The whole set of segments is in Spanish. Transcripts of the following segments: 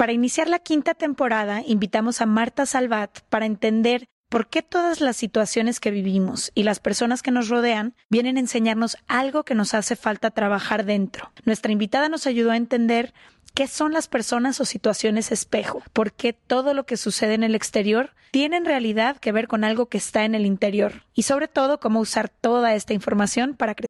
Para iniciar la quinta temporada, invitamos a Marta Salvat para entender por qué todas las situaciones que vivimos y las personas que nos rodean vienen a enseñarnos algo que nos hace falta trabajar dentro. Nuestra invitada nos ayudó a entender qué son las personas o situaciones espejo, por qué todo lo que sucede en el exterior tiene en realidad que ver con algo que está en el interior y sobre todo cómo usar toda esta información para crecer.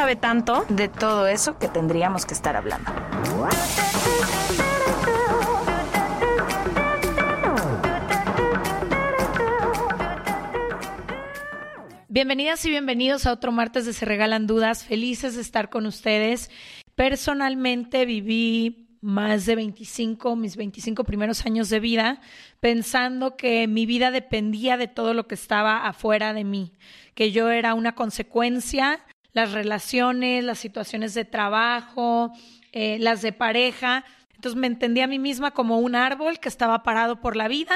tanto de todo eso que tendríamos que estar hablando. Bienvenidas y bienvenidos a otro martes de Se Regalan Dudas. Felices de estar con ustedes. Personalmente viví más de 25, mis 25 primeros años de vida, pensando que mi vida dependía de todo lo que estaba afuera de mí, que yo era una consecuencia las relaciones, las situaciones de trabajo, eh, las de pareja. Entonces me entendía a mí misma como un árbol que estaba parado por la vida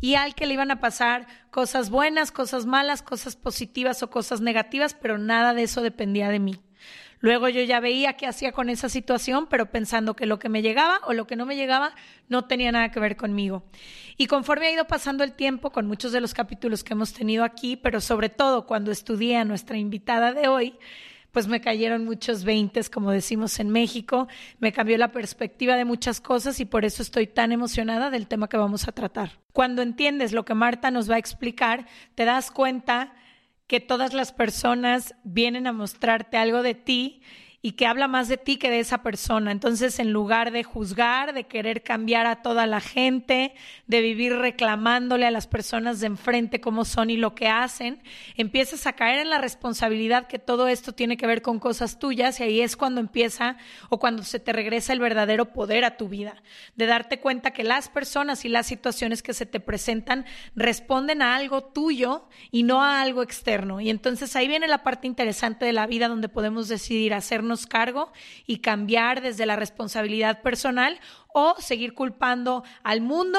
y al que le iban a pasar cosas buenas, cosas malas, cosas positivas o cosas negativas, pero nada de eso dependía de mí. Luego yo ya veía qué hacía con esa situación, pero pensando que lo que me llegaba o lo que no me llegaba no tenía nada que ver conmigo. Y conforme ha ido pasando el tiempo con muchos de los capítulos que hemos tenido aquí, pero sobre todo cuando estudié a nuestra invitada de hoy, pues me cayeron muchos veintes, como decimos en México, me cambió la perspectiva de muchas cosas y por eso estoy tan emocionada del tema que vamos a tratar. Cuando entiendes lo que Marta nos va a explicar, te das cuenta que todas las personas vienen a mostrarte algo de ti y que habla más de ti que de esa persona. Entonces, en lugar de juzgar, de querer cambiar a toda la gente, de vivir reclamándole a las personas de enfrente cómo son y lo que hacen, empiezas a caer en la responsabilidad que todo esto tiene que ver con cosas tuyas y ahí es cuando empieza o cuando se te regresa el verdadero poder a tu vida, de darte cuenta que las personas y las situaciones que se te presentan responden a algo tuyo y no a algo externo. Y entonces ahí viene la parte interesante de la vida donde podemos decidir hacernos cargo y cambiar desde la responsabilidad personal o seguir culpando al mundo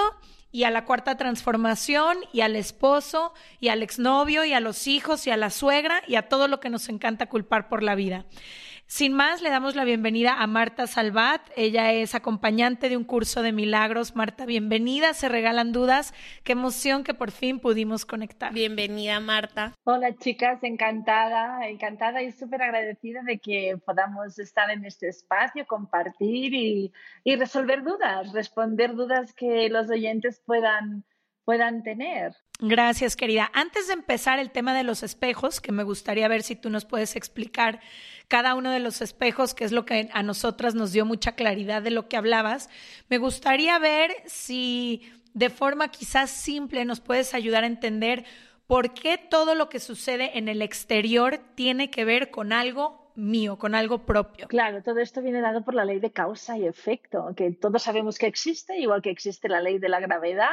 y a la cuarta transformación y al esposo y al exnovio y a los hijos y a la suegra y a todo lo que nos encanta culpar por la vida. Sin más, le damos la bienvenida a Marta Salvat. Ella es acompañante de un curso de milagros. Marta, bienvenida. Se regalan dudas. Qué emoción que por fin pudimos conectar. Bienvenida, Marta. Hola, chicas. Encantada, encantada y súper agradecida de que podamos estar en este espacio, compartir y, y resolver dudas, responder dudas que los oyentes puedan puedan tener. Gracias, querida. Antes de empezar el tema de los espejos, que me gustaría ver si tú nos puedes explicar cada uno de los espejos, que es lo que a nosotras nos dio mucha claridad de lo que hablabas, me gustaría ver si de forma quizás simple nos puedes ayudar a entender por qué todo lo que sucede en el exterior tiene que ver con algo mío, con algo propio. Claro, todo esto viene dado por la ley de causa y efecto, que todos sabemos que existe, igual que existe la ley de la gravedad,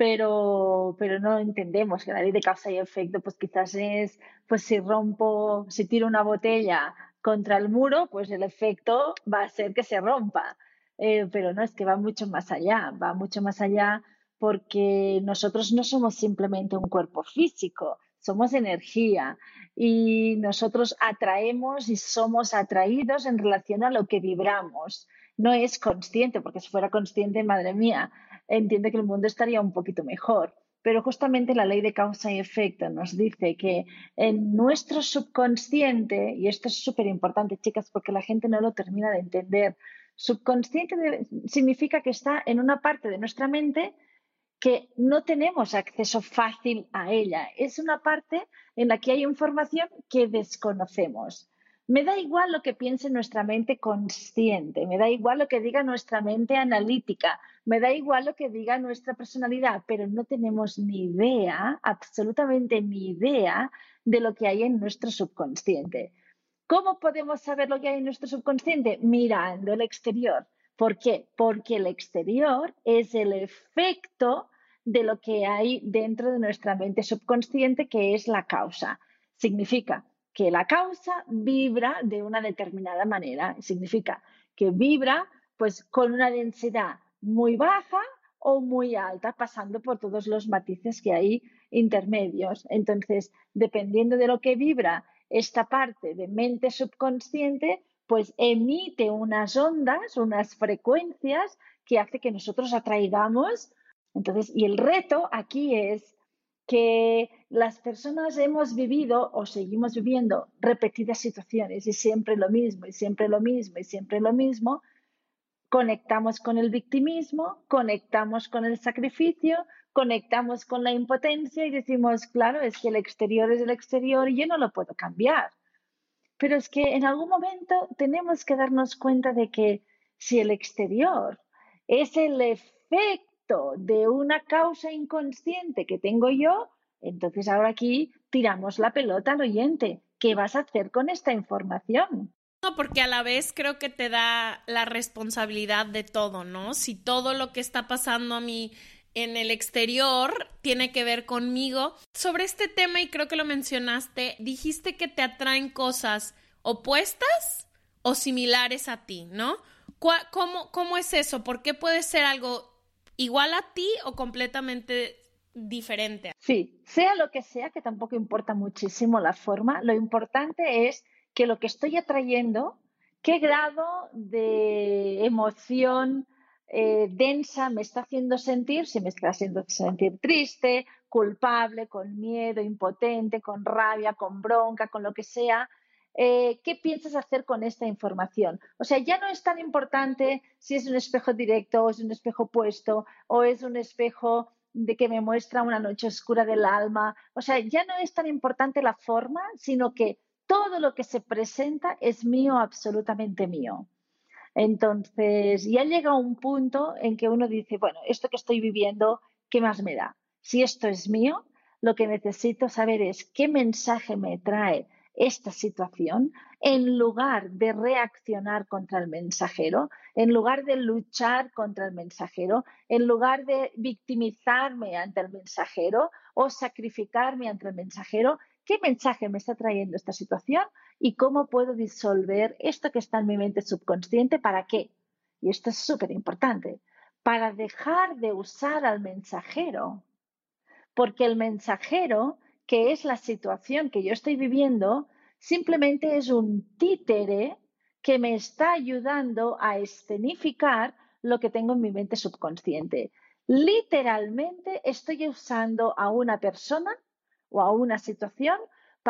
pero, pero no entendemos que la ley de causa y efecto, pues quizás es, pues si rompo, si tiro una botella contra el muro, pues el efecto va a ser que se rompa. Eh, pero no, es que va mucho más allá, va mucho más allá porque nosotros no somos simplemente un cuerpo físico, somos energía y nosotros atraemos y somos atraídos en relación a lo que vibramos. No es consciente, porque si fuera consciente, madre mía, entiende que el mundo estaría un poquito mejor. Pero justamente la ley de causa y efecto nos dice que en nuestro subconsciente, y esto es súper importante, chicas, porque la gente no lo termina de entender, subconsciente significa que está en una parte de nuestra mente que no tenemos acceso fácil a ella. Es una parte en la que hay información que desconocemos. Me da igual lo que piense nuestra mente consciente, me da igual lo que diga nuestra mente analítica, me da igual lo que diga nuestra personalidad, pero no tenemos ni idea, absolutamente ni idea de lo que hay en nuestro subconsciente. ¿Cómo podemos saber lo que hay en nuestro subconsciente? Mirando el exterior. ¿Por qué? Porque el exterior es el efecto de lo que hay dentro de nuestra mente subconsciente, que es la causa. Significa que la causa vibra de una determinada manera. Significa que vibra pues con una densidad muy baja o muy alta, pasando por todos los matices que hay intermedios. Entonces, dependiendo de lo que vibra esta parte de mente subconsciente, pues emite unas ondas, unas frecuencias que hace que nosotros atraigamos. Entonces, y el reto aquí es que las personas hemos vivido o seguimos viviendo repetidas situaciones y siempre lo mismo, y siempre lo mismo, y siempre lo mismo, conectamos con el victimismo, conectamos con el sacrificio, conectamos con la impotencia y decimos, claro, es que el exterior es el exterior y yo no lo puedo cambiar. Pero es que en algún momento tenemos que darnos cuenta de que si el exterior es el efecto de una causa inconsciente que tengo yo, entonces ahora aquí tiramos la pelota al oyente. ¿Qué vas a hacer con esta información? No, porque a la vez creo que te da la responsabilidad de todo, ¿no? Si todo lo que está pasando a mí en el exterior tiene que ver conmigo. Sobre este tema, y creo que lo mencionaste, dijiste que te atraen cosas opuestas o similares a ti, ¿no? ¿Cómo, cómo es eso? ¿Por qué puede ser algo igual a ti o completamente diferente. Sí, sea lo que sea, que tampoco importa muchísimo la forma, lo importante es que lo que estoy atrayendo, qué grado de emoción eh, densa me está haciendo sentir, si me está haciendo sentir triste, culpable, con miedo, impotente, con rabia, con bronca, con lo que sea, eh, ¿qué piensas hacer con esta información? O sea, ya no es tan importante si es un espejo directo o es un espejo puesto o es un espejo de que me muestra una noche oscura del alma. O sea, ya no es tan importante la forma, sino que todo lo que se presenta es mío, absolutamente mío. Entonces, ya llega un punto en que uno dice, bueno, esto que estoy viviendo, ¿qué más me da? Si esto es mío, lo que necesito saber es qué mensaje me trae esta situación, en lugar de reaccionar contra el mensajero, en lugar de luchar contra el mensajero, en lugar de victimizarme ante el mensajero o sacrificarme ante el mensajero, ¿qué mensaje me está trayendo esta situación y cómo puedo disolver esto que está en mi mente subconsciente? ¿Para qué? Y esto es súper importante, para dejar de usar al mensajero, porque el mensajero que es la situación que yo estoy viviendo, simplemente es un títere que me está ayudando a escenificar lo que tengo en mi mente subconsciente. Literalmente estoy usando a una persona o a una situación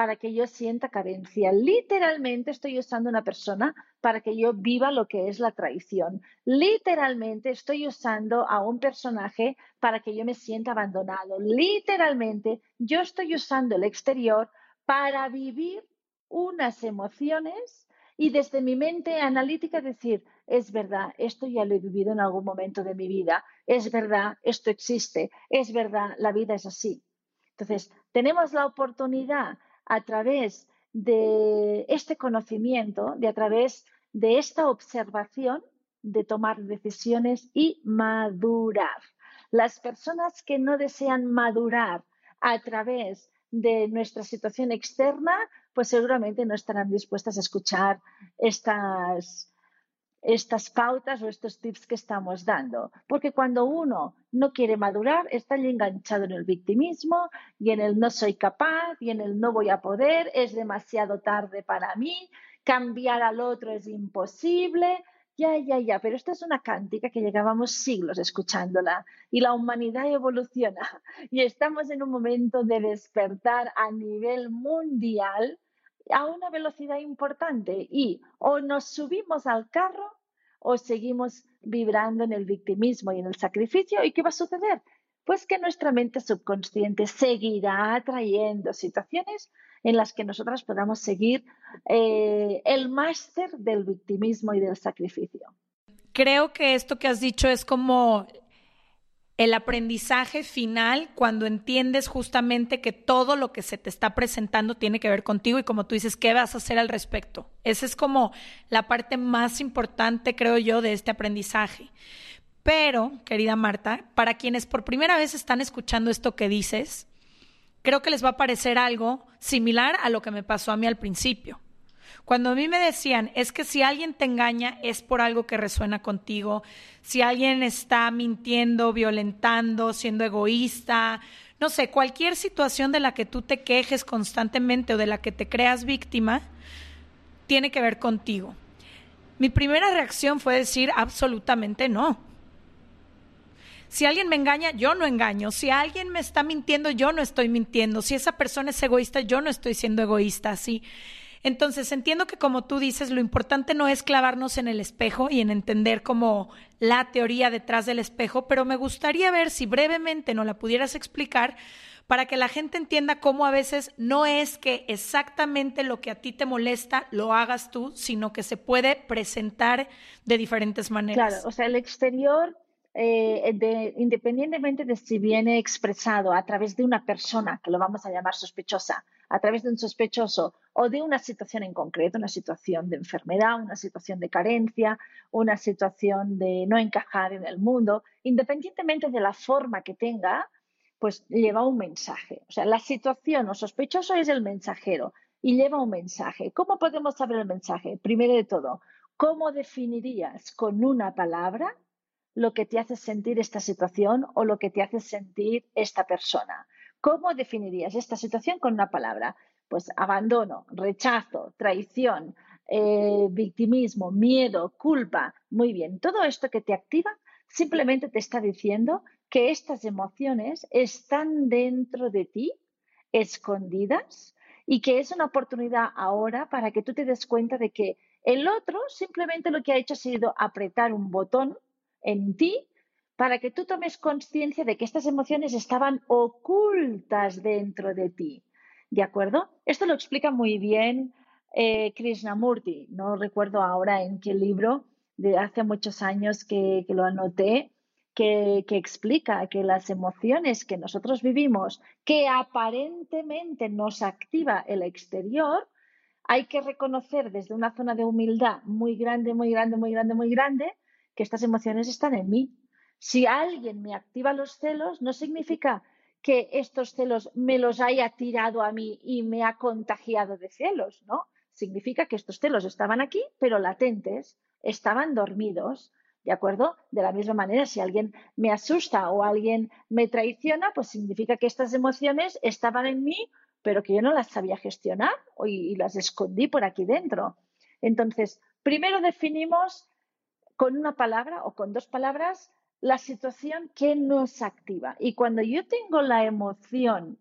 para que yo sienta carencia. Literalmente estoy usando una persona para que yo viva lo que es la traición. Literalmente estoy usando a un personaje para que yo me sienta abandonado. Literalmente yo estoy usando el exterior para vivir unas emociones y desde mi mente analítica decir, es verdad, esto ya lo he vivido en algún momento de mi vida, es verdad, esto existe, es verdad, la vida es así. Entonces, tenemos la oportunidad a través de este conocimiento, de a través de esta observación, de tomar decisiones y madurar. Las personas que no desean madurar a través de nuestra situación externa, pues seguramente no estarán dispuestas a escuchar estas, estas pautas o estos tips que estamos dando. Porque cuando uno no quiere madurar, está enganchado en el victimismo y en el no soy capaz y en el no voy a poder, es demasiado tarde para mí, cambiar al otro es imposible. Ya, ya, ya, pero esta es una cántica que llegábamos siglos escuchándola y la humanidad evoluciona y estamos en un momento de despertar a nivel mundial a una velocidad importante y o nos subimos al carro o seguimos vibrando en el victimismo y en el sacrificio. ¿Y qué va a suceder? Pues que nuestra mente subconsciente seguirá atrayendo situaciones en las que nosotras podamos seguir eh, el máster del victimismo y del sacrificio. Creo que esto que has dicho es como el aprendizaje final cuando entiendes justamente que todo lo que se te está presentando tiene que ver contigo y como tú dices, ¿qué vas a hacer al respecto? Esa es como la parte más importante, creo yo, de este aprendizaje. Pero, querida Marta, para quienes por primera vez están escuchando esto que dices, creo que les va a parecer algo similar a lo que me pasó a mí al principio. Cuando a mí me decían, es que si alguien te engaña es por algo que resuena contigo, si alguien está mintiendo, violentando, siendo egoísta, no sé, cualquier situación de la que tú te quejes constantemente o de la que te creas víctima, tiene que ver contigo. Mi primera reacción fue decir absolutamente no. Si alguien me engaña, yo no engaño. Si alguien me está mintiendo, yo no estoy mintiendo. Si esa persona es egoísta, yo no estoy siendo egoísta. Sí. Entonces, entiendo que como tú dices, lo importante no es clavarnos en el espejo y en entender como la teoría detrás del espejo, pero me gustaría ver si brevemente nos la pudieras explicar para que la gente entienda cómo a veces no es que exactamente lo que a ti te molesta lo hagas tú, sino que se puede presentar de diferentes maneras. Claro, o sea, el exterior eh, independientemente de si viene expresado a través de una persona, que lo vamos a llamar sospechosa, a través de un sospechoso o de una situación en concreto, una situación de enfermedad, una situación de carencia, una situación de no encajar en el mundo, independientemente de la forma que tenga, pues lleva un mensaje. O sea, la situación o sospechoso es el mensajero y lleva un mensaje. ¿Cómo podemos saber el mensaje? Primero de todo, ¿cómo definirías con una palabra lo que te hace sentir esta situación o lo que te hace sentir esta persona. ¿Cómo definirías esta situación con una palabra? Pues abandono, rechazo, traición, eh, victimismo, miedo, culpa. Muy bien, todo esto que te activa simplemente te está diciendo que estas emociones están dentro de ti, escondidas, y que es una oportunidad ahora para que tú te des cuenta de que el otro simplemente lo que ha hecho ha sido apretar un botón en ti para que tú tomes conciencia de que estas emociones estaban ocultas dentro de ti. ¿De acuerdo? Esto lo explica muy bien eh, Krishnamurti. No recuerdo ahora en qué libro, de hace muchos años que, lo anoté, que, que, explica que las emociones que nosotros vivimos, que aparentemente nos activa el exterior, hay que reconocer desde una zona de humildad muy grande, muy grande, muy grande, muy grande, que estas emociones están en mí. Si alguien me activa los celos, no significa que estos celos me los haya tirado a mí y me ha contagiado de celos, ¿no? Significa que estos celos estaban aquí, pero latentes, estaban dormidos, ¿de acuerdo? De la misma manera, si alguien me asusta o alguien me traiciona, pues significa que estas emociones estaban en mí, pero que yo no las sabía gestionar y las escondí por aquí dentro. Entonces, primero definimos con una palabra o con dos palabras la situación que nos activa. Y cuando yo tengo la emoción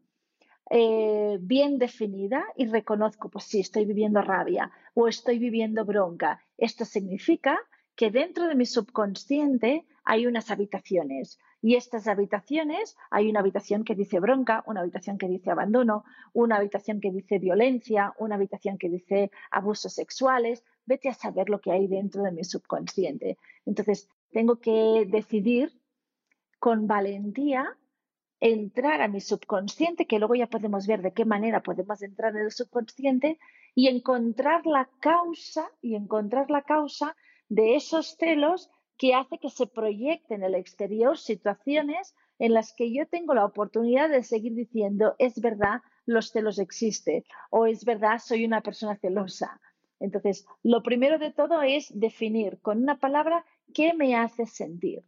eh, bien definida y reconozco, pues sí, estoy viviendo rabia o estoy viviendo bronca, esto significa que dentro de mi subconsciente hay unas habitaciones. Y estas habitaciones, hay una habitación que dice bronca, una habitación que dice abandono, una habitación que dice violencia, una habitación que dice abusos sexuales, vete a saber lo que hay dentro de mi subconsciente. Entonces, tengo que decidir con valentía entrar a mi subconsciente, que luego ya podemos ver de qué manera podemos entrar en el subconsciente y encontrar la causa y encontrar la causa de esos celos que hace que se proyecten en el exterior situaciones en las que yo tengo la oportunidad de seguir diciendo, es verdad, los celos existen o es verdad, soy una persona celosa. Entonces, lo primero de todo es definir con una palabra qué me hace sentir.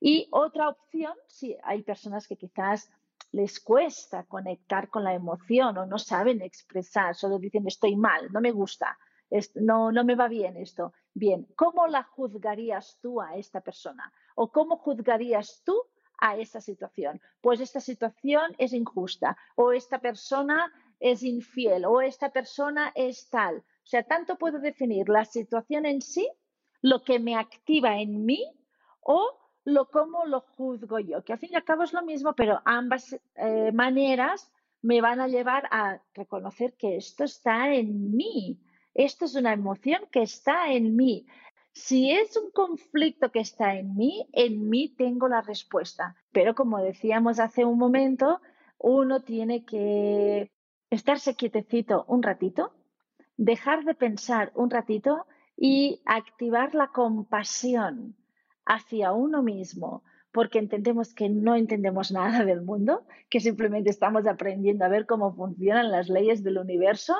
Y otra opción, si hay personas que quizás les cuesta conectar con la emoción o no saben expresar, solo dicen estoy mal, no me gusta, no, no me va bien esto. Bien, ¿cómo la juzgarías tú a esta persona? ¿O cómo juzgarías tú a esta situación? Pues esta situación es injusta, o esta persona es infiel, o esta persona es tal. O sea, tanto puedo definir la situación en sí, lo que me activa en mí, o lo cómo lo juzgo yo, que al fin y al cabo es lo mismo, pero ambas eh, maneras me van a llevar a reconocer que esto está en mí, esto es una emoción que está en mí. Si es un conflicto que está en mí, en mí tengo la respuesta. Pero como decíamos hace un momento, uno tiene que estarse quietecito un ratito, dejar de pensar un ratito y activar la compasión hacia uno mismo, porque entendemos que no entendemos nada del mundo, que simplemente estamos aprendiendo a ver cómo funcionan las leyes del universo,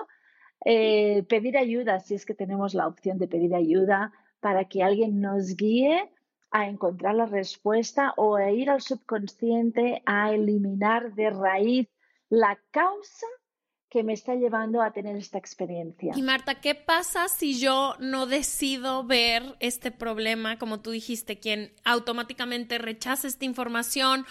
eh, pedir ayuda si es que tenemos la opción de pedir ayuda para que alguien nos guíe a encontrar la respuesta o a ir al subconsciente a eliminar de raíz la causa que me está llevando a tener esta experiencia. Y Marta, ¿qué pasa si yo no decido ver este problema, como tú dijiste, quien automáticamente rechaza esta información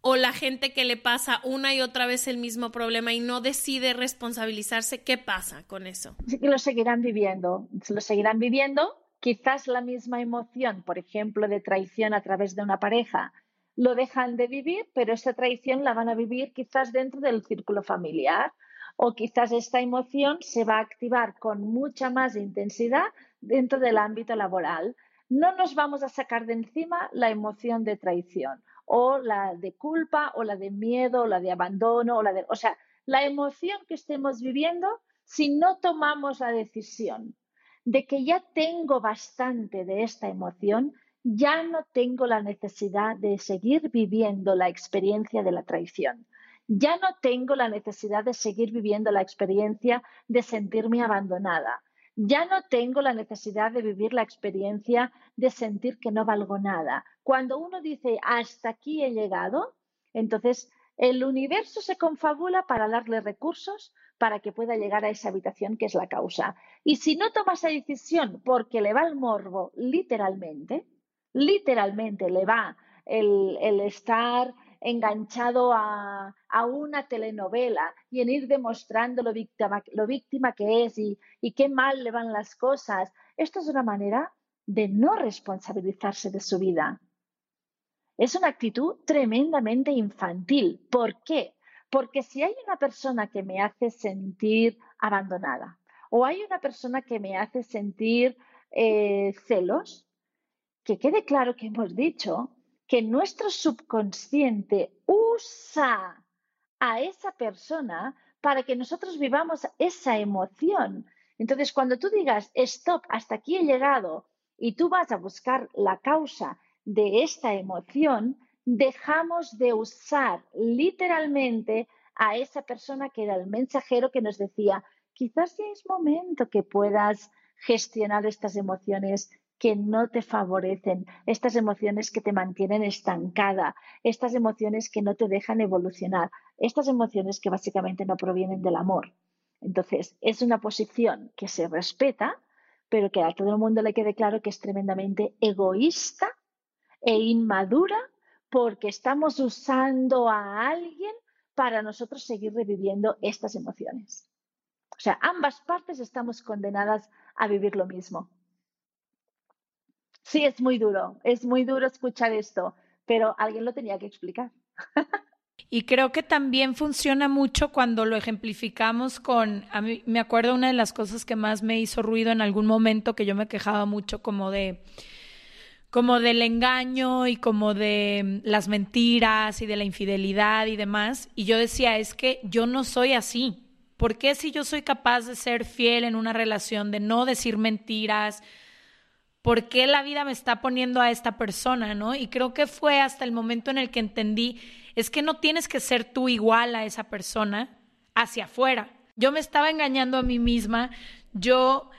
o la gente que le pasa una y otra vez el mismo problema y no decide responsabilizarse? ¿Qué pasa con eso? Sí que lo seguirán viviendo, lo seguirán viviendo, quizás la misma emoción, por ejemplo, de traición a través de una pareja, lo dejan de vivir, pero esa traición la van a vivir quizás dentro del círculo familiar o quizás esta emoción se va a activar con mucha más intensidad dentro del ámbito laboral. No nos vamos a sacar de encima la emoción de traición o la de culpa o la de miedo o la de abandono o la de, o sea, la emoción que estemos viviendo si no tomamos la decisión de que ya tengo bastante de esta emoción, ya no tengo la necesidad de seguir viviendo la experiencia de la traición ya no tengo la necesidad de seguir viviendo la experiencia de sentirme abandonada. Ya no tengo la necesidad de vivir la experiencia de sentir que no valgo nada. Cuando uno dice hasta aquí he llegado, entonces el universo se confabula para darle recursos para que pueda llegar a esa habitación que es la causa. Y si no toma esa decisión porque le va el morbo, literalmente, literalmente le va el, el estar enganchado a, una telenovela y en ir demostrando lo víctima, lo víctima que es y, y qué mal le van las cosas. Esto es una manera de no responsabilizarse de su vida. Es una actitud tremendamente infantil. ¿Por qué? Porque si hay una persona que me hace sentir abandonada o hay una persona que me hace sentir eh, celos, que quede claro que hemos dicho que nuestro subconsciente usa a esa persona para que nosotros vivamos esa emoción. Entonces, cuando tú digas, stop, hasta aquí he llegado, y tú vas a buscar la causa de esta emoción, dejamos de usar literalmente a esa persona que era el mensajero que nos decía, quizás ya es momento que puedas gestionar estas emociones que no te favorecen, estas emociones que te mantienen estancada, estas emociones que no te dejan evolucionar, estas emociones que básicamente no provienen del amor. Entonces, es una posición que se respeta, pero que a todo el mundo le quede claro que es tremendamente egoísta e inmadura porque estamos usando a alguien para nosotros seguir reviviendo estas emociones. O sea, ambas partes estamos condenadas a vivir lo mismo. Sí, es muy duro, es muy duro escuchar esto, pero alguien lo tenía que explicar. Y creo que también funciona mucho cuando lo ejemplificamos con, a mí me acuerdo una de las cosas que más me hizo ruido en algún momento que yo me quejaba mucho como de, como del engaño y como de mm, las mentiras y de la infidelidad y demás. Y yo decía, es que yo no soy así. ¿Por qué si yo soy capaz de ser fiel en una relación, de no decir mentiras? ¿Por qué la vida me está poniendo a esta persona, no? Y creo que fue hasta el momento en el que entendí, es que no tienes que ser tú igual a esa persona hacia afuera. Yo me estaba engañando a mí misma, yo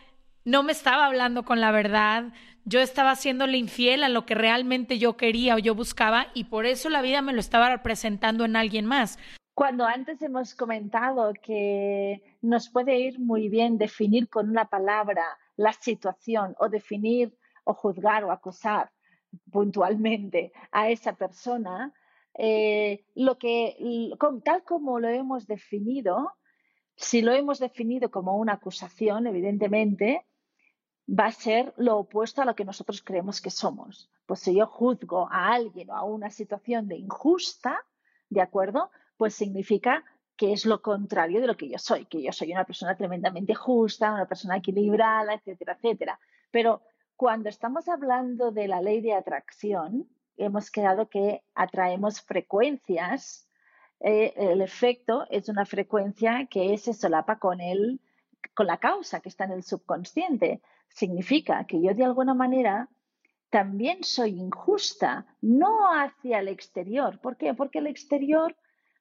no me estaba hablando con la verdad, yo estaba haciéndole infiel a lo que realmente yo quería o yo buscaba y por eso la vida me lo estaba representando en alguien más. Cuando antes hemos comentado que nos puede ir muy bien definir con una palabra la situación o definir o juzgar o acusar puntualmente a esa persona, eh, lo que, tal como lo hemos definido, si lo hemos definido como una acusación, evidentemente, va a ser lo opuesto a lo que nosotros creemos que somos. Pues si yo juzgo a alguien o a una situación de injusta, ¿de acuerdo? Pues significa que es lo contrario de lo que yo soy, que yo soy una persona tremendamente justa, una persona equilibrada, etcétera, etcétera. Pero cuando estamos hablando de la ley de atracción, hemos quedado que atraemos frecuencias. Eh, el efecto es una frecuencia que se solapa con, el, con la causa que está en el subconsciente significa que yo de alguna manera también soy injusta, no hacia el exterior. ¿Por qué? Porque el exterior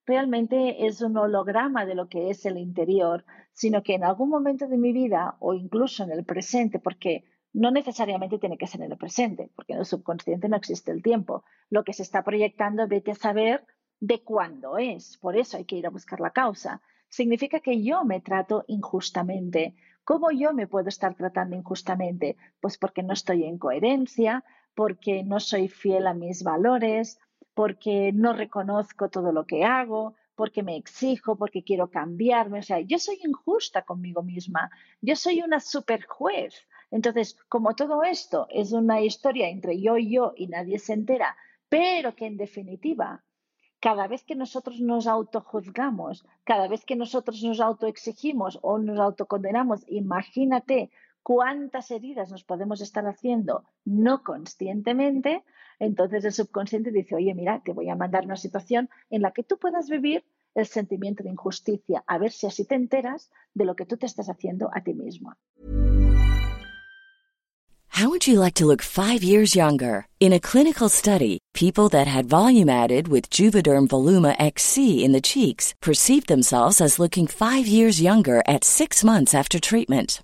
realmente es un holograma de lo que es el interior, sino que en algún momento de mi vida o incluso en el presente, porque no necesariamente tiene que ser en el presente, porque en el subconsciente no existe el tiempo. Lo que se está proyectando, vete a saber de cuándo es. Por eso hay que ir a buscar la causa. Significa que yo me trato injustamente, ¿Cómo yo me puedo estar tratando injustamente? Pues porque no estoy en coherencia, porque no soy fiel a mis valores, porque no reconozco todo lo que hago, porque me exijo, porque quiero cambiarme. O sea, yo soy injusta conmigo misma, yo soy una super juez. Entonces, como todo esto es una historia entre yo y yo y nadie se entera, pero que en definitiva cada vez que nosotros nos autojuzgamos, cada vez que nosotros nos autoexigimos o nos autocondenamos, imagínate cuántas heridas nos podemos estar haciendo no conscientemente, entonces el subconsciente dice, oye, mira, te voy a mandar una situación en la que tú puedas vivir el sentimiento de injusticia, a ver si así te enteras de lo que tú te estás haciendo a ti mismo. How would you like to look five years younger? In a clinical study, people that had volume added with Juvederm Voluma XC in the cheeks perceived themselves as looking five years younger at six months after treatment.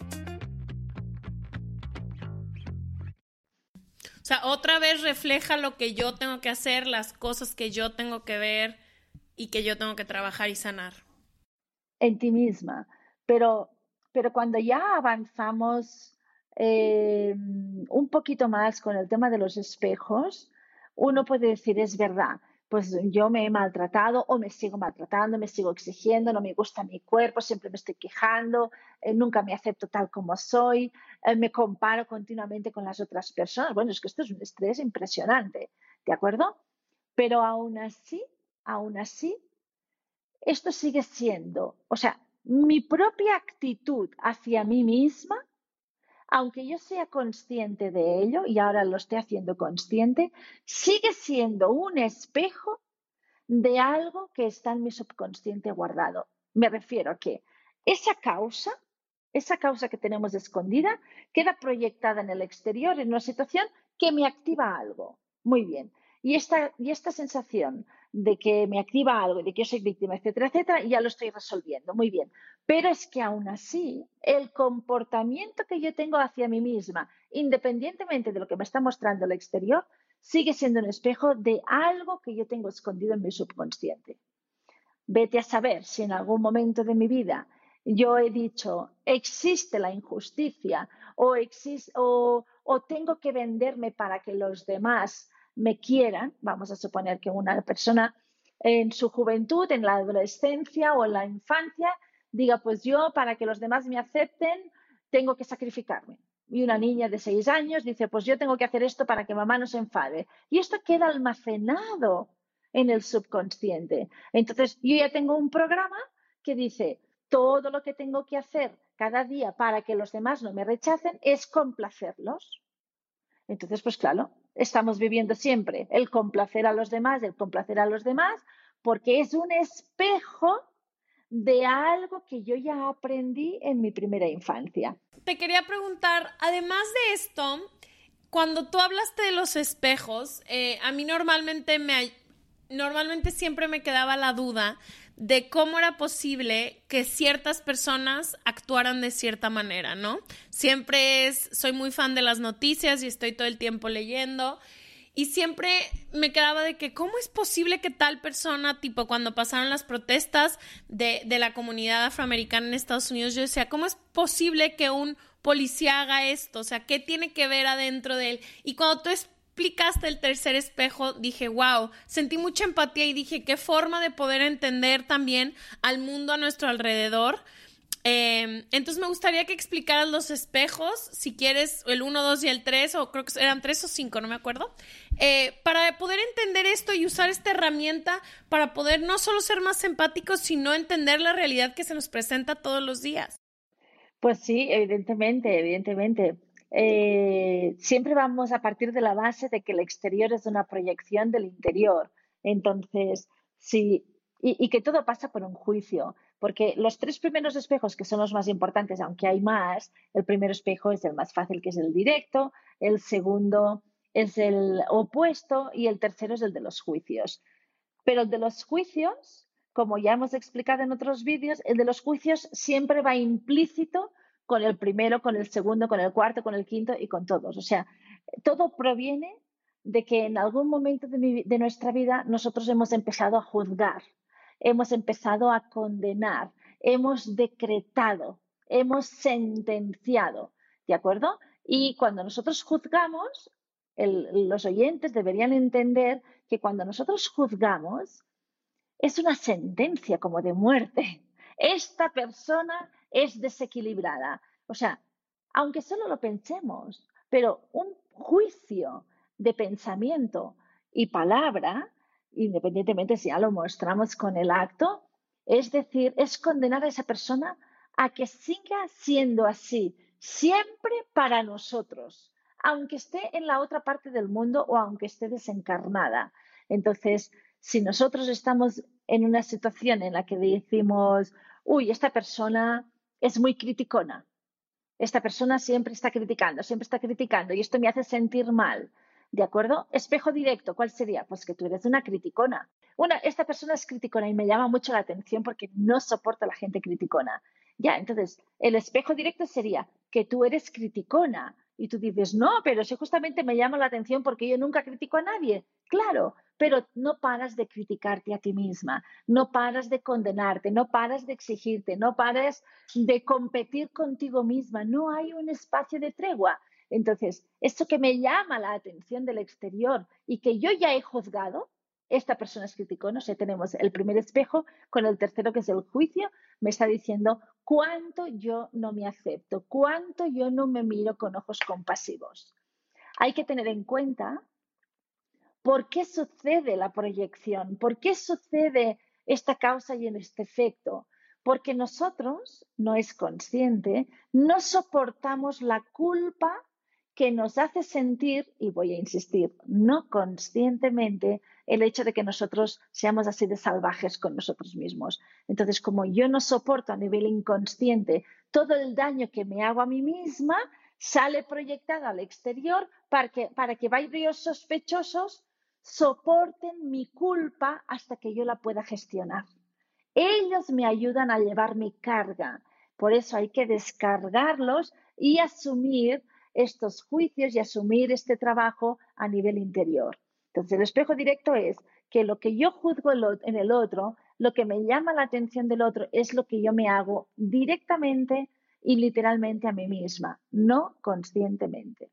O sea, otra vez refleja lo que yo tengo que hacer, las cosas que yo tengo que ver y que yo tengo que trabajar y sanar en ti misma. Pero, pero cuando ya avanzamos eh, un poquito más con el tema de los espejos, uno puede decir, es verdad, pues yo me he maltratado o me sigo maltratando, me sigo exigiendo, no me gusta mi cuerpo, siempre me estoy quejando, eh, nunca me acepto tal como soy, eh, me comparo continuamente con las otras personas. Bueno, es que esto es un estrés impresionante, ¿de acuerdo? Pero aún así, aún así, esto sigue siendo, o sea, mi propia actitud hacia mí misma, aunque yo sea consciente de ello y ahora lo estoy haciendo consciente, sigue siendo un espejo de algo que está en mi subconsciente guardado. Me refiero a que esa causa, esa causa que tenemos escondida, queda proyectada en el exterior en una situación que me activa algo. Muy bien. Y esta, y esta sensación de que me activa algo, de que yo soy víctima, etcétera, etcétera, ya lo estoy resolviendo. Muy bien. Pero es que aún así, el comportamiento que yo tengo hacia mí misma, independientemente de lo que me está mostrando el exterior, sigue siendo un espejo de algo que yo tengo escondido en mi subconsciente. Vete a saber si en algún momento de mi vida yo he dicho, existe la injusticia o, o tengo que venderme para que los demás me quieran, vamos a suponer que una persona en su juventud, en la adolescencia o en la infancia, diga, pues yo para que los demás me acepten, tengo que sacrificarme. Y una niña de seis años dice, pues yo tengo que hacer esto para que mamá no se enfade. Y esto queda almacenado en el subconsciente. Entonces, yo ya tengo un programa que dice, todo lo que tengo que hacer cada día para que los demás no me rechacen es complacerlos. Entonces, pues claro, estamos viviendo siempre el complacer a los demás, el complacer a los demás, porque es un espejo de algo que yo ya aprendí en mi primera infancia. Te quería preguntar, además de esto, cuando tú hablaste de los espejos, eh, a mí normalmente me, normalmente siempre me quedaba la duda de cómo era posible que ciertas personas actuaran de cierta manera, ¿no? Siempre es, soy muy fan de las noticias y estoy todo el tiempo leyendo y siempre me quedaba de que cómo es posible que tal persona, tipo cuando pasaron las protestas de, de la comunidad afroamericana en Estados Unidos, yo decía, ¿cómo es posible que un policía haga esto? O sea, ¿qué tiene que ver adentro de él? Y cuando tú explicaste el tercer espejo, dije, wow, sentí mucha empatía y dije, qué forma de poder entender también al mundo a nuestro alrededor. Em, entonces me gustaría que explicaras los espejos, si quieres, el 1, 2 y el 3, o creo que eran 3 o 5, no me acuerdo, eh, para poder entender esto y usar esta herramienta para poder no solo ser más empáticos, sino entender la realidad que se nos presenta todos los días. Pues sí, evidentemente, evidentemente. Eh, siempre vamos a partir de la base de que el exterior es una proyección del interior. Entonces, sí, y, que todo pasa por un juicio, porque los tres primeros espejos, que son los más importantes, aunque hay más, el primer espejo es el más fácil, que es el directo, el segundo es el opuesto y el tercero es el de los juicios. Pero el de los juicios, como ya hemos explicado en otros vídeos, el de los juicios siempre va implícito con el primero, con el segundo, con el cuarto, con el quinto y con todos. O sea, todo proviene de que en algún momento de, nuestra vida nosotros hemos empezado a juzgar, hemos empezado a condenar, hemos decretado, hemos sentenciado. ¿de acuerdo? Y cuando nosotros juzgamos, los oyentes deberían entender que cuando nosotros juzgamos, es una sentencia como de muerte. Esta persona es desequilibrada. O sea, aunque solo lo pensemos, pero un juicio de pensamiento y palabra, independientemente si ya lo mostramos con el acto, es decir, es condenar a esa persona a que siga siendo así, siempre para nosotros, aunque esté en la otra parte del mundo o aunque esté desencarnada. Entonces, si nosotros estamos en una situación en la que decimos, uy, esta persona es muy criticona, esta persona siempre está criticando, siempre está criticando y esto me hace sentir mal. ¿De acuerdo? Espejo directo, ¿cuál sería? Pues que tú eres una criticona. Una, esta persona es criticona y me llama mucho la atención porque no soporta a la gente criticona. Ya, entonces, el espejo directo sería que tú eres criticona y tú dices, no, pero si justamente me llama la atención porque yo nunca critico a nadie. Claro, pero no paras de criticarte a ti misma, no paras de condenarte, no paras de exigirte, no paras de competir contigo misma, no hay un espacio de tregua. Entonces, esto que me llama la atención del exterior y que yo ya he juzgado, esta persona es crítico, no sé, tenemos el primer espejo con el tercero que es el juicio, me está diciendo cuánto yo no me acepto, cuánto yo no me miro con ojos compasivos. Hay que tener en cuenta por qué sucede la proyección, por qué sucede esta causa y este efecto. Porque nosotros, no es consciente, no soportamos la culpa que nos hace sentir, y voy a insistir, no conscientemente, el hecho de que nosotros seamos así de salvajes con nosotros mismos. Entonces, como yo no soporto a nivel inconsciente todo el daño que me hago a mí misma, sale proyectado al exterior para que, para que varios sospechosos soporten mi culpa hasta que yo la pueda gestionar. Ellos me ayudan a llevar mi carga. Por eso hay que descargarlos y asumir estos juicios y asumir este trabajo a nivel interior. Entonces, el espejo directo es que lo que yo juzgo en el otro, lo que me llama la atención del otro, es lo que yo me hago directamente y literalmente a mí misma, no conscientemente.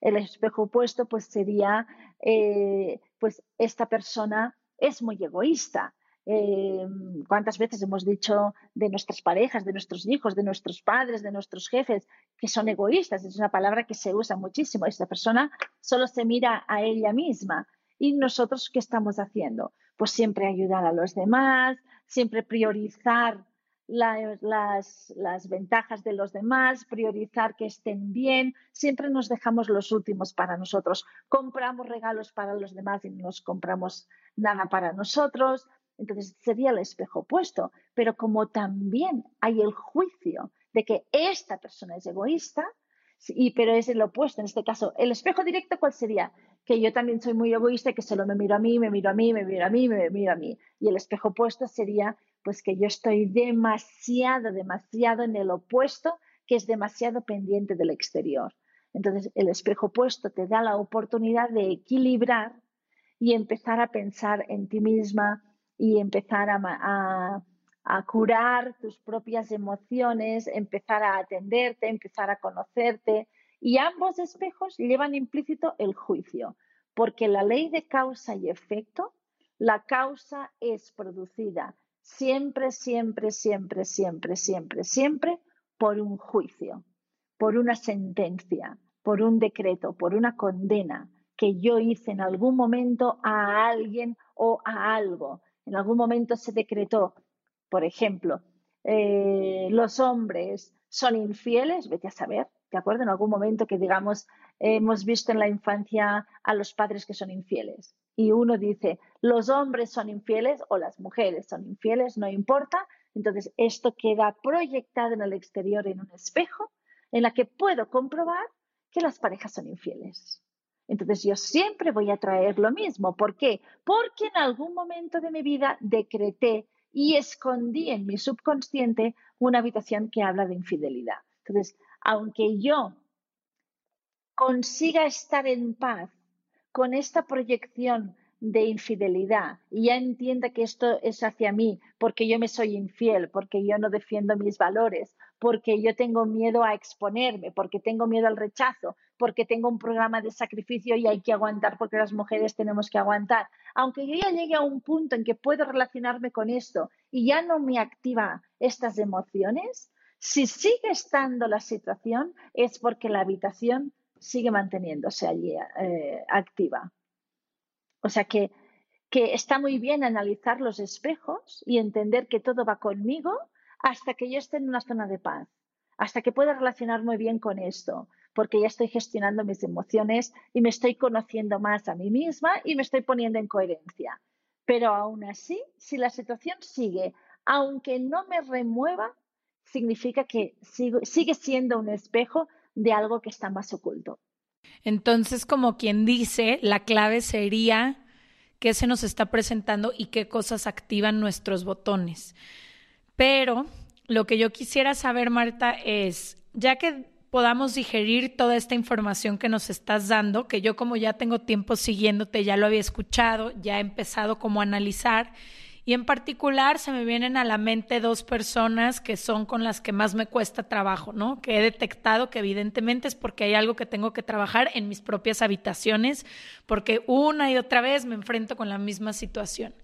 El espejo opuesto, pues sería, eh, pues esta persona es muy egoísta, eh, ¿Cuántas veces hemos dicho de nuestras parejas, de nuestros hijos, de nuestros padres, de nuestros jefes, que son egoístas? Es una palabra que se usa muchísimo. Esta persona solo se mira a ella misma. ¿Y nosotros qué estamos haciendo? Pues siempre ayudar a los demás, siempre priorizar las, las, ventajas de los demás, priorizar que estén bien, siempre nos dejamos los últimos para nosotros. Compramos regalos para los demás y no nos compramos nada para nosotros. Entonces sería el espejo opuesto. Pero como también hay el juicio de que esta persona es egoísta, y, pero es el opuesto en este caso. El espejo directo, ¿cuál sería? Que yo también soy muy egoísta y que solo me miro a mí, me miro a mí, me miro a mí, me miro a mí. Y el espejo opuesto sería pues que yo estoy demasiado, demasiado en el opuesto, que es demasiado pendiente del exterior. Entonces, el espejo opuesto te da la oportunidad de equilibrar y empezar a pensar en ti misma, y empezar a, curar tus propias emociones, empezar a atenderte, empezar a conocerte. Y ambos espejos llevan implícito el juicio, porque la ley de causa y efecto, la causa es producida siempre, siempre, siempre, siempre, siempre, siempre por un juicio, por una sentencia, por un decreto, por una condena que yo hice en algún momento a alguien o a algo en algún momento se decretó, por ejemplo, eh, los hombres son infieles, vete a saber, ¿de acuerdo? En algún momento que digamos, hemos visto en la infancia a los padres que son infieles. Y uno dice, los hombres son infieles o las mujeres son infieles, no importa. Entonces, esto queda proyectado en el exterior en un espejo en la que puedo comprobar que las parejas son infieles. Entonces yo siempre voy a traer lo mismo. ¿Por qué? Porque en algún momento de mi vida decreté y escondí en mi subconsciente una habitación que habla de infidelidad. Entonces, aunque yo consiga estar en paz con esta proyección de infidelidad y ya entienda que esto es hacia mí porque yo me soy infiel, porque yo no defiendo mis valores, porque yo tengo miedo a exponerme, porque tengo miedo al rechazo, porque tengo un programa de sacrificio y hay que aguantar porque las mujeres tenemos que aguantar. Aunque yo ya llegue a un punto en que puedo relacionarme con esto y ya no me activa estas emociones, si sigue estando la situación es porque la habitación sigue manteniéndose allí eh, activa. O sea que, que está muy bien analizar los espejos y entender que todo va conmigo hasta que yo esté en una zona de paz, hasta que pueda relacionar muy bien con esto, porque ya estoy gestionando mis emociones y me estoy conociendo más a mí misma y me estoy poniendo en coherencia. Pero aún así, si la situación sigue, aunque no me remueva, significa que sigue siendo un espejo de algo que está más oculto. Entonces, como quien dice, la clave sería qué se nos está presentando y qué cosas activan nuestros botones. Pero lo que yo quisiera saber, Marta, es, ya que podamos digerir toda esta información que nos estás dando, que yo como ya tengo tiempo siguiéndote, ya lo había escuchado, ya he empezado como a analizar y en particular se me vienen a la mente dos personas que son con las que más me cuesta trabajo, ¿no? Que he detectado que evidentemente es porque hay algo que tengo que trabajar en mis propias habitaciones, porque una y otra vez me enfrento con la misma situación.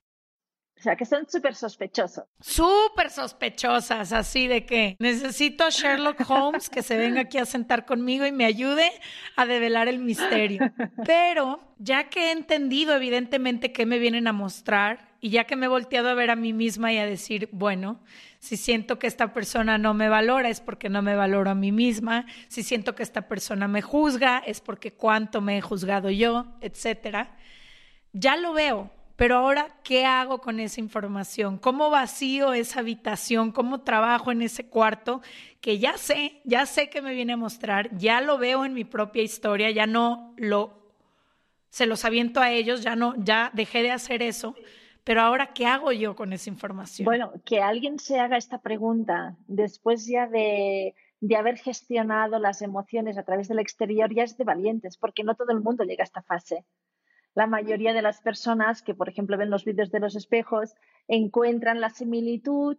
O sea, que son súper sospechosos. Súper sospechosas, así de que necesito a Sherlock Holmes que se venga aquí a sentar conmigo y me ayude a develar el misterio. Pero ya que he entendido evidentemente qué me vienen a mostrar y ya que me he volteado a ver a mí misma y a decir, bueno, si siento que esta persona no me valora es porque no me valoro a mí misma, si siento que esta persona me juzga es porque cuánto me he juzgado yo, etcétera. Ya lo veo, pero ahora, ¿qué hago con esa información? ¿Cómo vacío esa habitación? ¿Cómo trabajo en ese cuarto? Que ya sé, ya sé que me viene a mostrar, ya lo veo en mi propia historia, ya no lo, se los aviento a ellos, ya no, ya dejé de hacer eso pero ahora, ¿qué hago yo con esa información? Bueno, que alguien se haga esta pregunta después ya de, de haber gestionado las emociones a través del exterior ya es de valientes, porque no todo el mundo llega a esta fase. La mayoría de las personas que, por ejemplo, ven los vídeos de los espejos, encuentran la similitud,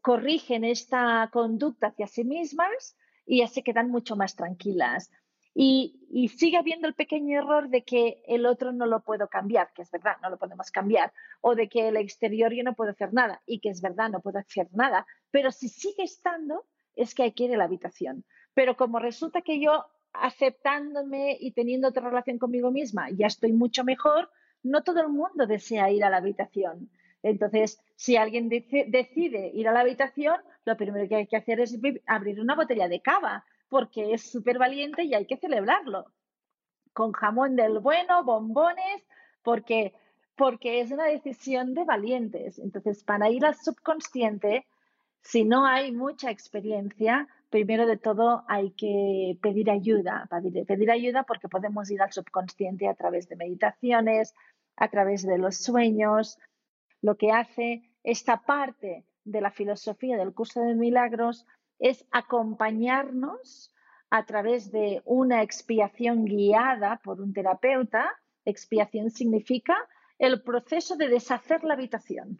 corrigen esta conducta hacia sí mismas y ya se quedan mucho más tranquilas y, sigue habiendo el pequeño error de que el otro no lo puedo cambiar, que es verdad, no lo podemos cambiar, o de que el exterior yo no puedo hacer nada, y que es verdad, no puedo hacer nada, pero si sigue estando, es que hay la habitación. Pero como resulta que yo aceptándome y teniendo otra relación conmigo misma, ya estoy mucho mejor, no todo el mundo desea ir a la habitación. Entonces, si alguien decide ir a la habitación, lo primero que hay que hacer es abrir una botella de cava porque es súper valiente y hay que celebrarlo. Con jamón del bueno, bombones, porque, porque es una decisión de valientes. Entonces, para ir al subconsciente, si no hay mucha experiencia, primero de todo hay que pedir ayuda, pedir, pedir ayuda porque podemos ir al subconsciente a través de meditaciones, a través de los sueños. Lo que hace esta parte de la filosofía del curso de milagros es acompañarnos a través de una expiación guiada por un terapeuta. Expiación significa el proceso de deshacer la habitación,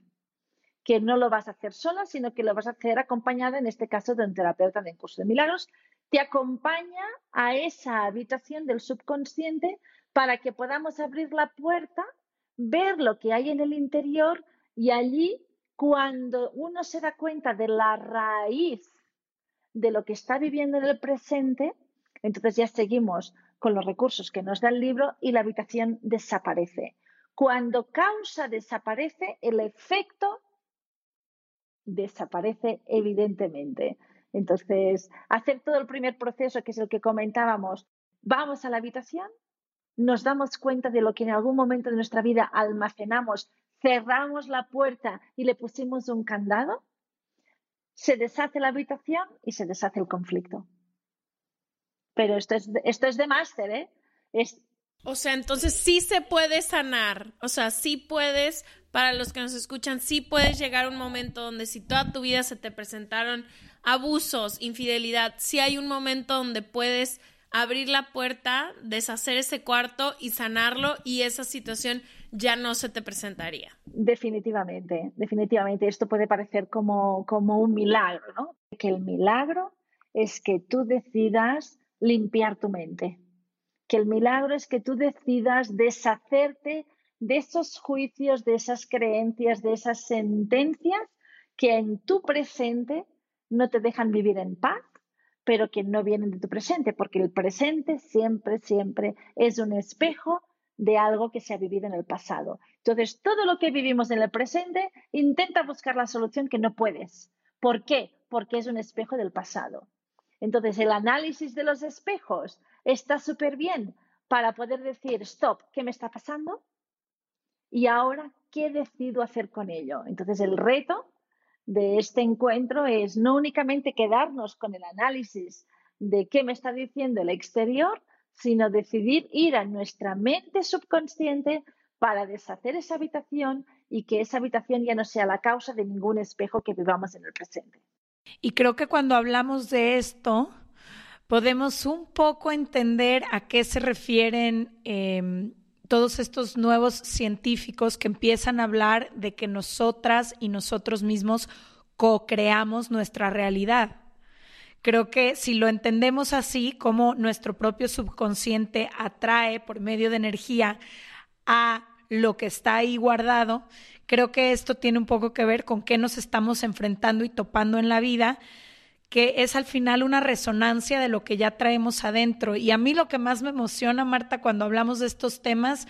que no lo vas a hacer sola, sino que lo vas a hacer acompañada, en este caso, de un terapeuta de curso de milagros. Te acompaña a esa habitación del subconsciente para que podamos abrir la puerta, ver lo que hay en el interior y allí, cuando uno se da cuenta de la raíz de lo que está viviendo en el presente, entonces ya seguimos con los recursos que nos da el libro y la habitación desaparece. Cuando causa desaparece, el efecto desaparece evidentemente. Entonces, hacer todo el primer proceso, que es el que comentábamos, vamos a la habitación, nos damos cuenta de lo que en algún momento de nuestra vida almacenamos, cerramos la puerta y le pusimos un candado, se deshace la habitación y se deshace el conflicto. Pero esto es, esto es de máster, ¿eh? Es... O sea, entonces sí se puede sanar. O sea, sí puedes, para los que nos escuchan, sí puedes llegar a un momento donde si toda tu vida se te presentaron abusos, infidelidad, sí hay un momento donde puedes abrir la puerta, deshacer ese cuarto y sanarlo y esa situación ya no se te presentaría. Definitivamente, definitivamente. Esto puede parecer como, como un milagro, ¿no? Que el milagro es que tú decidas limpiar tu mente. Que el milagro es que tú decidas deshacerte de esos juicios, de esas creencias, de esas sentencias que en tu presente no te dejan vivir en paz, pero que no vienen de tu presente, porque el presente siempre, siempre es un espejo de algo que se ha vivido en el pasado. Entonces, todo lo que vivimos en el presente, intenta buscar la solución que no puedes. ¿Por qué? Porque es un espejo del pasado. Entonces, el análisis de los espejos está súper bien para poder decir, stop, ¿qué me está pasando? Y ahora, ¿qué decido hacer con ello? Entonces, el reto de este encuentro es no únicamente quedarnos con el análisis de qué me está diciendo el exterior, sino decidir ir a nuestra mente subconsciente para deshacer esa habitación y que esa habitación ya no sea la causa de ningún espejo que vivamos en el presente. Y creo que cuando hablamos de esto, podemos un poco entender a qué se refieren em, todos estos nuevos científicos que empiezan a hablar de que nosotras y nosotros mismos co-creamos nuestra realidad. Creo que si lo entendemos así, como nuestro propio subconsciente atrae por medio de energía a lo que está ahí guardado, creo que esto tiene un poco que ver con qué nos estamos enfrentando y topando en la vida, que es al final una resonancia de lo que ya traemos adentro. Y a mí lo que más me emociona, Marta, cuando hablamos de estos temas,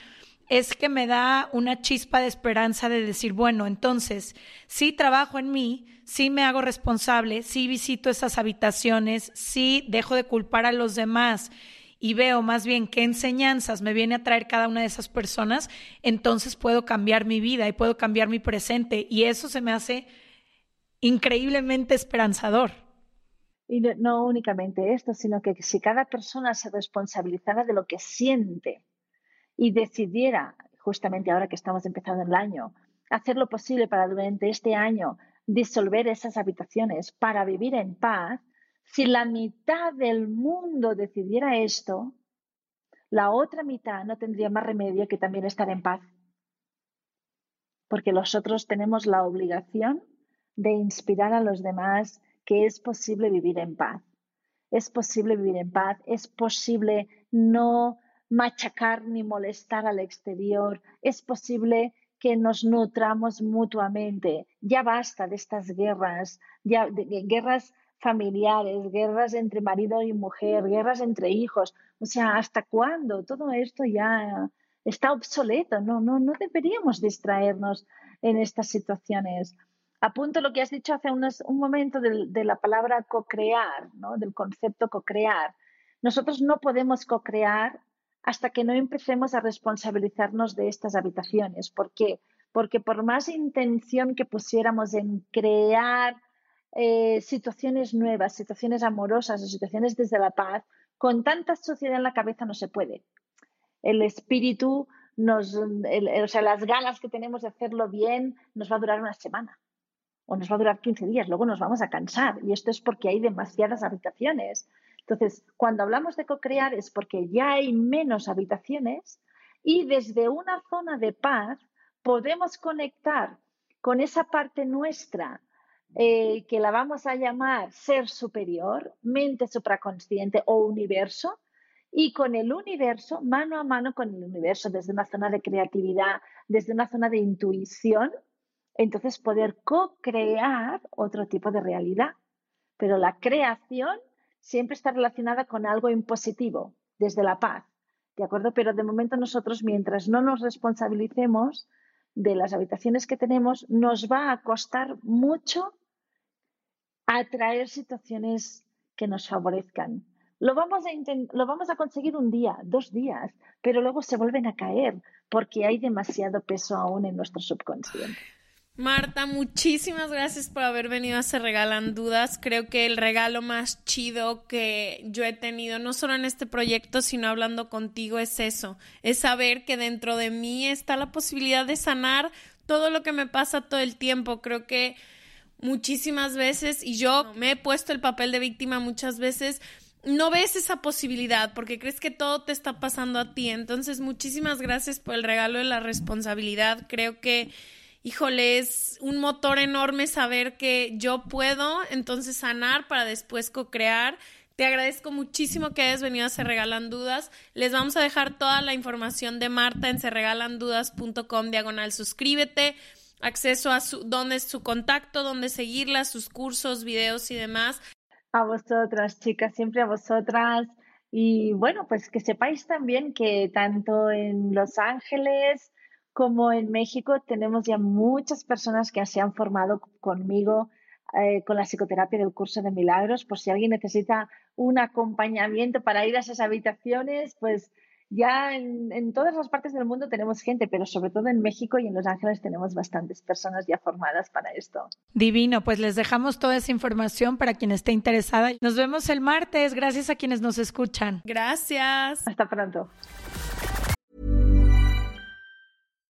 es que me da una chispa de esperanza de decir, bueno, entonces, sí trabajo en mí, sí me hago responsable, sí visito esas habitaciones, sí dejo de culpar a los demás y veo más bien qué enseñanzas me viene a traer cada una de esas personas, entonces puedo cambiar mi vida y puedo cambiar mi presente. Y eso se me hace increíblemente esperanzador. Y no, únicamente esto, sino que si cada persona se responsabilizara de lo que siente y decidiera, justamente ahora que estamos empezando el año, hacer lo posible para durante este año disolver esas habitaciones para vivir en paz, si la mitad del mundo decidiera esto, la otra mitad no tendría más remedio que también estar en paz. Porque nosotros tenemos la obligación de inspirar a los demás que es posible vivir en paz. Es posible vivir en paz, es posible no machacar ni molestar al exterior, es posible que nos nutramos mutuamente. Ya basta de estas guerras, ya de, guerras familiares, guerras entre marido y mujer, guerras entre hijos. O sea, ¿hasta cuándo? Todo esto ya está obsoleto. No, no, no deberíamos distraernos en estas situaciones. Apunto lo que has dicho hace un momento de, la palabra co-crear, ¿no? del concepto co-crear. Nosotros no podemos co-crear hasta que no empecemos a responsabilizarnos de estas habitaciones. ¿Por qué? Porque por más intención que pusiéramos en crear eh, situaciones nuevas, situaciones amorosas o situaciones desde la paz, con tanta sociedad en la cabeza no se puede. El espíritu, nos, o sea, las ganas que tenemos de hacerlo bien nos va a durar una semana o nos va a durar 15 días, luego nos vamos a cansar y esto es porque hay demasiadas habitaciones. Entonces, cuando hablamos de co-crear es porque ya hay menos habitaciones y desde una zona de paz podemos conectar con esa parte nuestra eh, que la vamos a llamar ser superior, mente supraconsciente o universo, y con el universo, mano a mano con el universo, desde una zona de creatividad, desde una zona de intuición, entonces poder co-crear otro tipo de realidad. Pero la creación siempre está relacionada con algo impositivo, desde la paz, ¿de acuerdo? Pero de momento nosotros, mientras no nos responsabilicemos de las habitaciones que tenemos, nos va a costar mucho atraer situaciones que nos favorezcan. Lo vamos, a lo vamos a conseguir un día, dos días, pero luego se vuelven a caer porque hay demasiado peso aún en nuestro subconsciente. Marta, muchísimas gracias por haber venido a Se Regalan Dudas. Creo que el regalo más chido que yo he tenido, no solo en este proyecto, sino hablando contigo, es eso, es saber que dentro de mí está la posibilidad de sanar todo lo que me pasa todo el tiempo. Creo que muchísimas veces y yo me he puesto el papel de víctima muchas veces no ves esa posibilidad porque crees que todo te está pasando a ti. Entonces, muchísimas gracias por el regalo de la responsabilidad. Creo que, híjole, es un motor enorme saber que yo puedo entonces sanar para después co-crear. Te agradezco muchísimo que hayas venido a Se Regalan Dudas. Les vamos a dejar toda la información de Marta en serregalandudas.com diagonal. Suscríbete, acceso a su, dónde es su contacto, dónde seguirla, sus cursos, videos y demás. A vosotras, chicas, siempre a vosotras. Y bueno, pues que sepáis también que tanto en Los Ángeles como en México tenemos ya muchas personas que se han formado conmigo eh, con la psicoterapia del curso de milagros. Por si alguien necesita un acompañamiento para ir a esas habitaciones, pues ya en, todas las partes del mundo tenemos gente, pero sobre todo en México y en Los Ángeles tenemos bastantes personas ya formadas para esto. Divino, pues les dejamos toda esa información para quien esté interesada. Nos vemos el martes. Gracias a quienes nos escuchan. Gracias. Hasta pronto.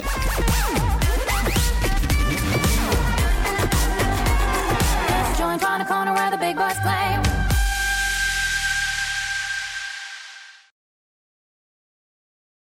you